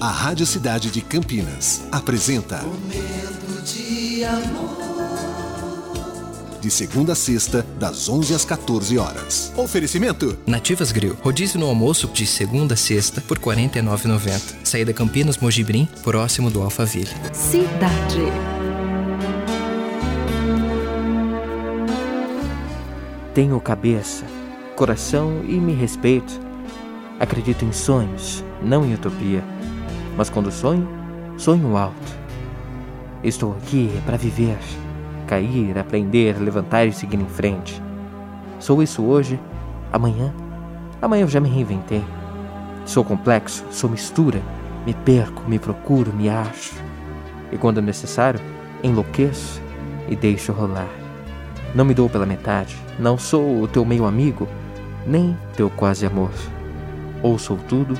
A Rádio Cidade de Campinas apresenta Momento de amor. De segunda a sexta, das 11 às 14 horas. Oferecimento: Nativas Grill. Rodízio no almoço de segunda a sexta por R$ 49,90. Saída Campinas Mojibrim, próximo do Alphaville. Cidade. Tenho cabeça, coração e me respeito. Acredito em sonhos, não em utopia. Mas quando sonho, sonho alto. Estou aqui para viver, cair, aprender, levantar e seguir em frente. Sou isso hoje, amanhã. Amanhã eu já me reinventei. Sou complexo, sou mistura. Me perco, me procuro, me acho. E quando necessário, enlouqueço e deixo rolar. Não me dou pela metade, não sou o teu meio amigo, nem teu quase amor. Ou sou tudo,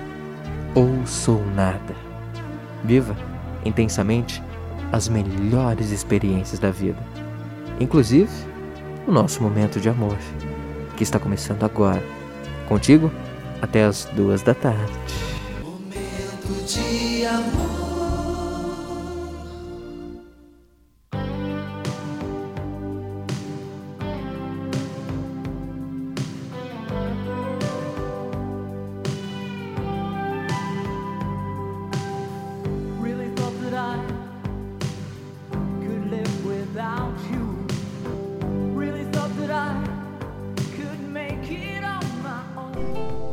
ou sou nada. Viva intensamente as melhores experiências da vida, inclusive o nosso momento de amor, que está começando agora. Contigo até as duas da tarde. Momento de amor.